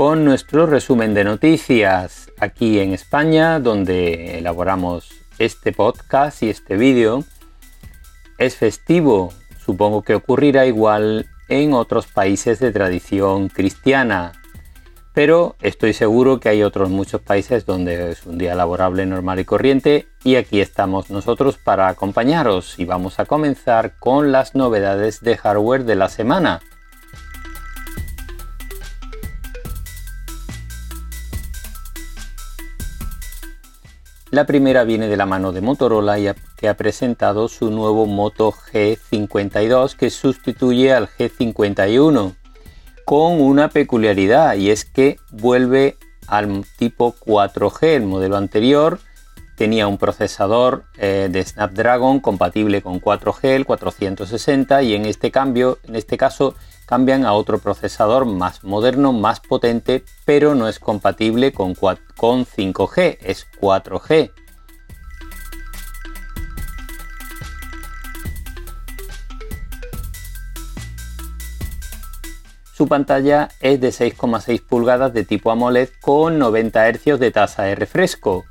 con nuestro resumen de noticias aquí en España, donde elaboramos este podcast y este vídeo. Es festivo, supongo que ocurrirá igual en otros países de tradición cristiana, pero estoy seguro que hay otros muchos países donde es un día laborable normal y corriente y aquí estamos nosotros para acompañaros y vamos a comenzar con las novedades de hardware de la semana. La primera viene de la mano de Motorola que ha presentado su nuevo Moto G52 que sustituye al G51 con una peculiaridad y es que vuelve al tipo 4G. El modelo anterior tenía un procesador eh, de Snapdragon compatible con 4G, el 460 y en este cambio, en este caso cambian a otro procesador más moderno, más potente, pero no es compatible con, con 5G, es 4G. Su pantalla es de 6,6 pulgadas de tipo AMOLED con 90 Hz de tasa de refresco.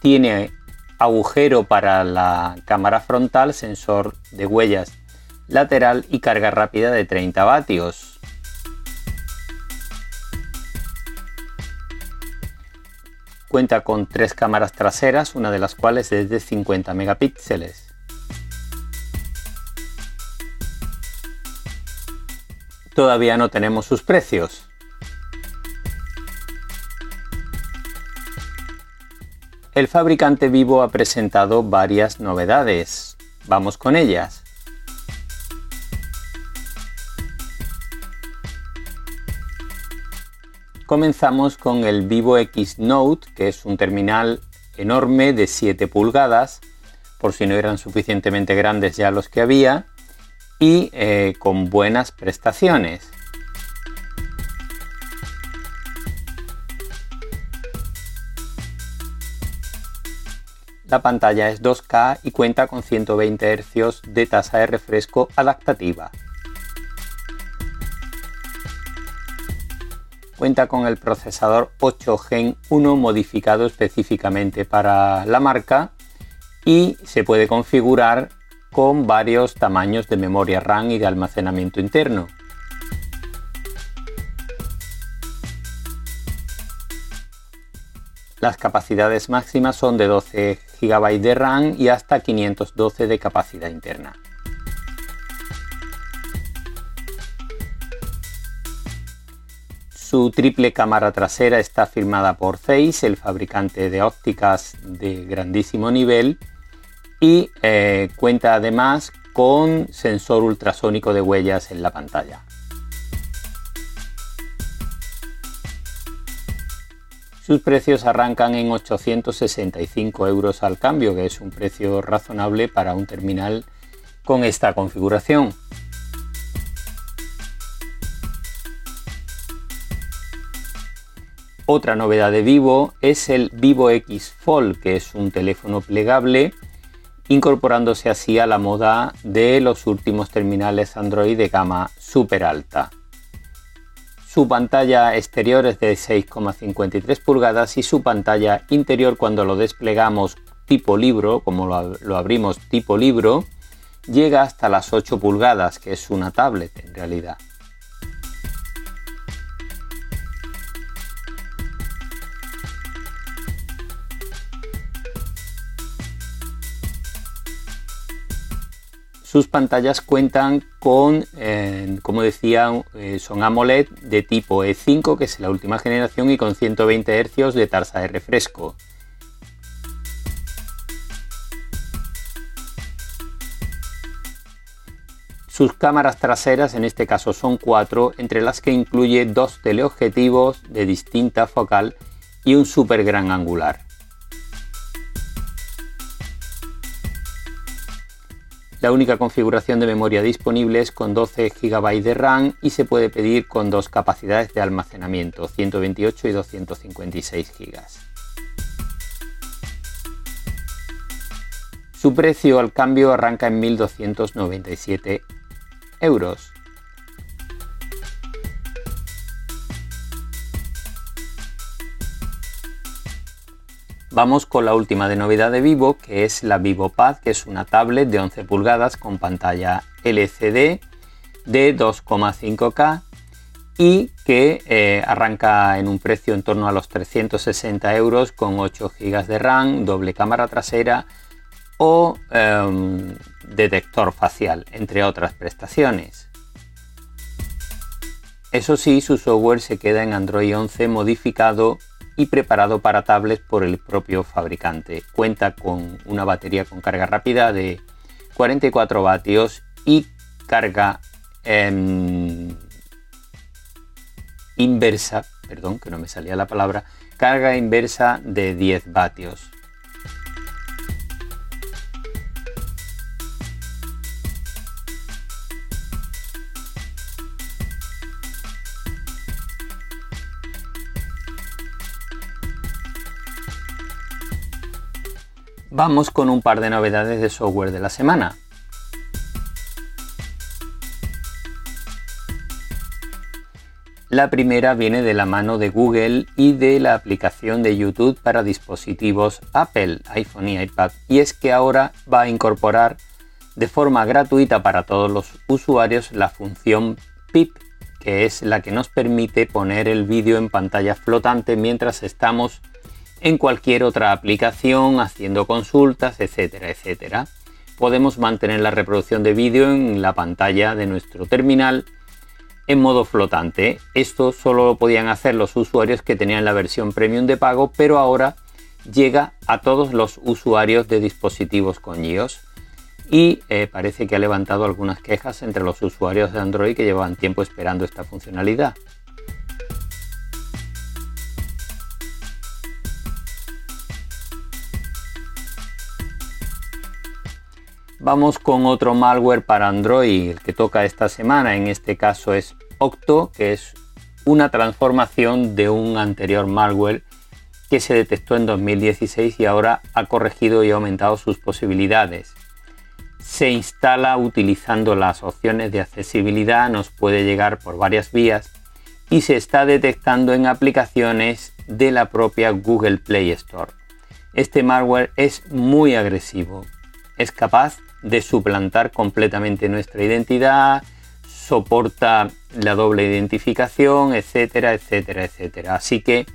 Tiene agujero para la cámara frontal, sensor de huellas lateral y carga rápida de 30 vatios. Cuenta con tres cámaras traseras, una de las cuales es de 50 megapíxeles. Todavía no tenemos sus precios. El fabricante Vivo ha presentado varias novedades. Vamos con ellas. Comenzamos con el Vivo X Note, que es un terminal enorme de 7 pulgadas, por si no eran suficientemente grandes ya los que había, y eh, con buenas prestaciones. La pantalla es 2K y cuenta con 120 Hz de tasa de refresco adaptativa. Cuenta con el procesador 8 Gen 1 modificado específicamente para la marca y se puede configurar con varios tamaños de memoria RAM y de almacenamiento interno. Las capacidades máximas son de 12 GB de RAM y hasta 512 de capacidad interna. Su triple cámara trasera está firmada por Zeiss, el fabricante de ópticas de grandísimo nivel, y eh, cuenta además con sensor ultrasónico de huellas en la pantalla. Sus precios arrancan en 865 euros al cambio, que es un precio razonable para un terminal con esta configuración. Otra novedad de Vivo es el Vivo X Fold, que es un teléfono plegable, incorporándose así a la moda de los últimos terminales Android de gama super alta. Su pantalla exterior es de 6,53 pulgadas y su pantalla interior cuando lo desplegamos tipo libro, como lo, lo abrimos tipo libro, llega hasta las 8 pulgadas, que es una tablet en realidad. Sus pantallas cuentan con, eh, como decía, eh, son AMOLED de tipo E5, que es la última generación, y con 120 Hz de tasa de refresco. Sus cámaras traseras en este caso son cuatro, entre las que incluye dos teleobjetivos de distinta focal y un super gran angular. La única configuración de memoria disponible es con 12 GB de RAM y se puede pedir con dos capacidades de almacenamiento, 128 y 256 GB. Su precio al cambio arranca en 1.297 euros. Vamos con la última de novedad de Vivo, que es la VivoPad, que es una tablet de 11 pulgadas con pantalla LCD de 2,5K y que eh, arranca en un precio en torno a los 360 euros con 8 GB de RAM, doble cámara trasera o em, detector facial, entre otras prestaciones. Eso sí, su software se queda en Android 11 modificado y preparado para tablets por el propio fabricante. Cuenta con una batería con carga rápida de 44 vatios y carga em, inversa, perdón, que no me salía la palabra, carga inversa de 10 vatios. Vamos con un par de novedades de software de la semana. La primera viene de la mano de Google y de la aplicación de YouTube para dispositivos Apple, iPhone y iPad, y es que ahora va a incorporar de forma gratuita para todos los usuarios la función PIP, que es la que nos permite poner el vídeo en pantalla flotante mientras estamos en cualquier otra aplicación, haciendo consultas, etcétera, etcétera. Podemos mantener la reproducción de vídeo en la pantalla de nuestro terminal en modo flotante. Esto solo lo podían hacer los usuarios que tenían la versión premium de pago, pero ahora llega a todos los usuarios de dispositivos con iOS. Y eh, parece que ha levantado algunas quejas entre los usuarios de Android que llevaban tiempo esperando esta funcionalidad. Vamos con otro malware para Android, el que toca esta semana, en este caso es Octo, que es una transformación de un anterior malware que se detectó en 2016 y ahora ha corregido y aumentado sus posibilidades. Se instala utilizando las opciones de accesibilidad, nos puede llegar por varias vías y se está detectando en aplicaciones de la propia Google Play Store. Este malware es muy agresivo, es capaz de suplantar completamente nuestra identidad, soporta la doble identificación, etcétera, etcétera, etcétera. Así que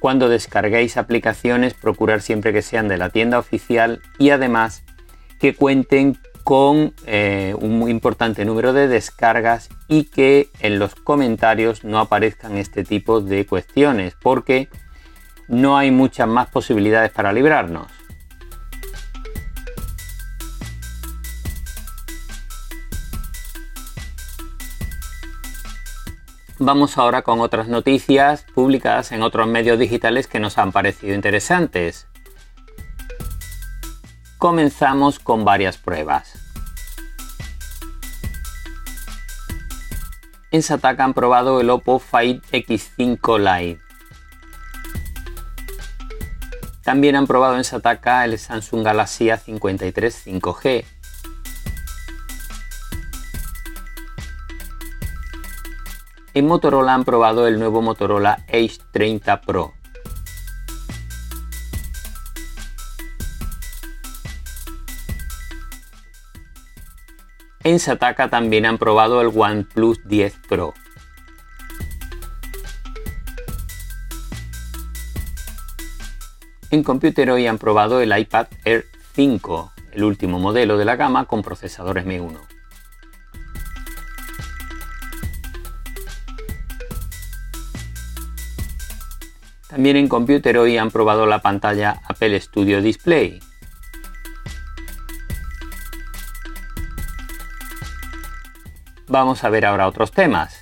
cuando descarguéis aplicaciones, procurar siempre que sean de la tienda oficial y además que cuenten con eh, un muy importante número de descargas y que en los comentarios no aparezcan este tipo de cuestiones porque no hay muchas más posibilidades para librarnos. Vamos ahora con otras noticias publicadas en otros medios digitales que nos han parecido interesantes. Comenzamos con varias pruebas. En Sataka han probado el Oppo Fight X5 Lite. También han probado en Sataka el Samsung Galaxy A53 5G En Motorola han probado el nuevo Motorola Edge 30 Pro. En Sataka también han probado el OnePlus 10 Pro. En Computer hoy han probado el iPad Air 5, el último modelo de la gama con procesador M1. También en Computer hoy han probado la pantalla Apple Studio Display. Vamos a ver ahora otros temas.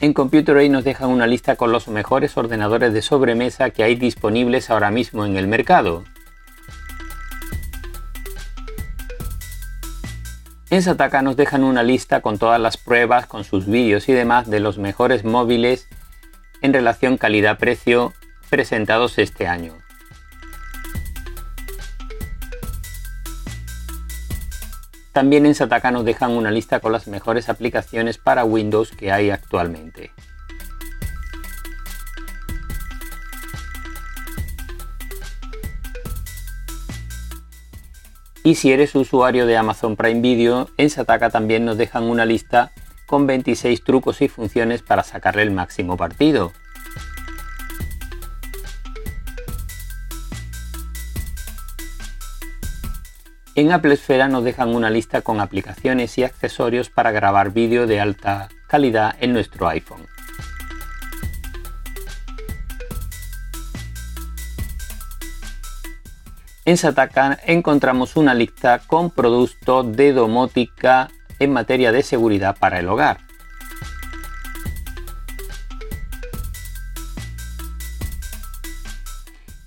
En Computer hoy nos dejan una lista con los mejores ordenadores de sobremesa que hay disponibles ahora mismo en el mercado. En Sataka nos dejan una lista con todas las pruebas, con sus vídeos y demás de los mejores móviles en relación calidad-precio presentados este año. También en Sataka nos dejan una lista con las mejores aplicaciones para Windows que hay actualmente. Y si eres usuario de Amazon Prime Video, en Sataka también nos dejan una lista con 26 trucos y funciones para sacarle el máximo partido. En Apple Esfera nos dejan una lista con aplicaciones y accesorios para grabar vídeo de alta calidad en nuestro iPhone. En Sataka encontramos una lista con productos de domótica en materia de seguridad para el hogar.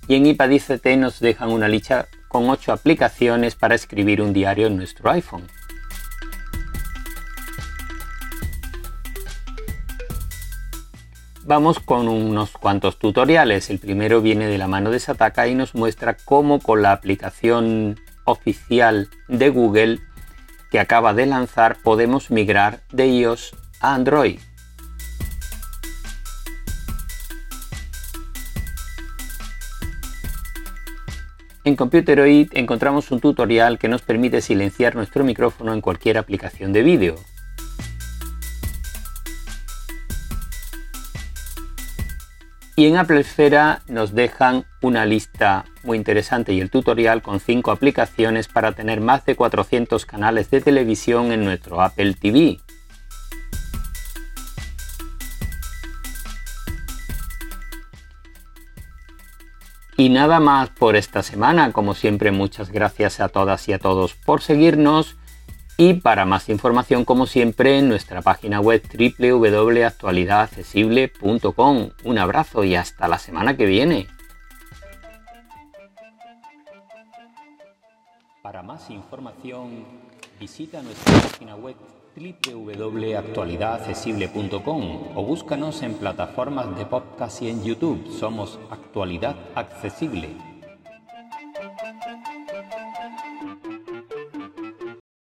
Y en iPad ICT nos dejan una lista con 8 aplicaciones para escribir un diario en nuestro iPhone. Vamos con unos cuantos tutoriales. El primero viene de la mano de Sataka y nos muestra cómo con la aplicación oficial de Google que acaba de lanzar podemos migrar de iOS a Android. En Computeroid encontramos un tutorial que nos permite silenciar nuestro micrófono en cualquier aplicación de vídeo. Y en Apple Esfera nos dejan una lista muy interesante y el tutorial con 5 aplicaciones para tener más de 400 canales de televisión en nuestro Apple TV. Y nada más por esta semana. Como siempre, muchas gracias a todas y a todos por seguirnos. Y para más información, como siempre, en nuestra página web www.actualidadaccesible.com. Un abrazo y hasta la semana que viene. Para más información, visita nuestra página web www.actualidadaccesible.com o búscanos en plataformas de podcast y en YouTube. Somos Actualidad Accesible.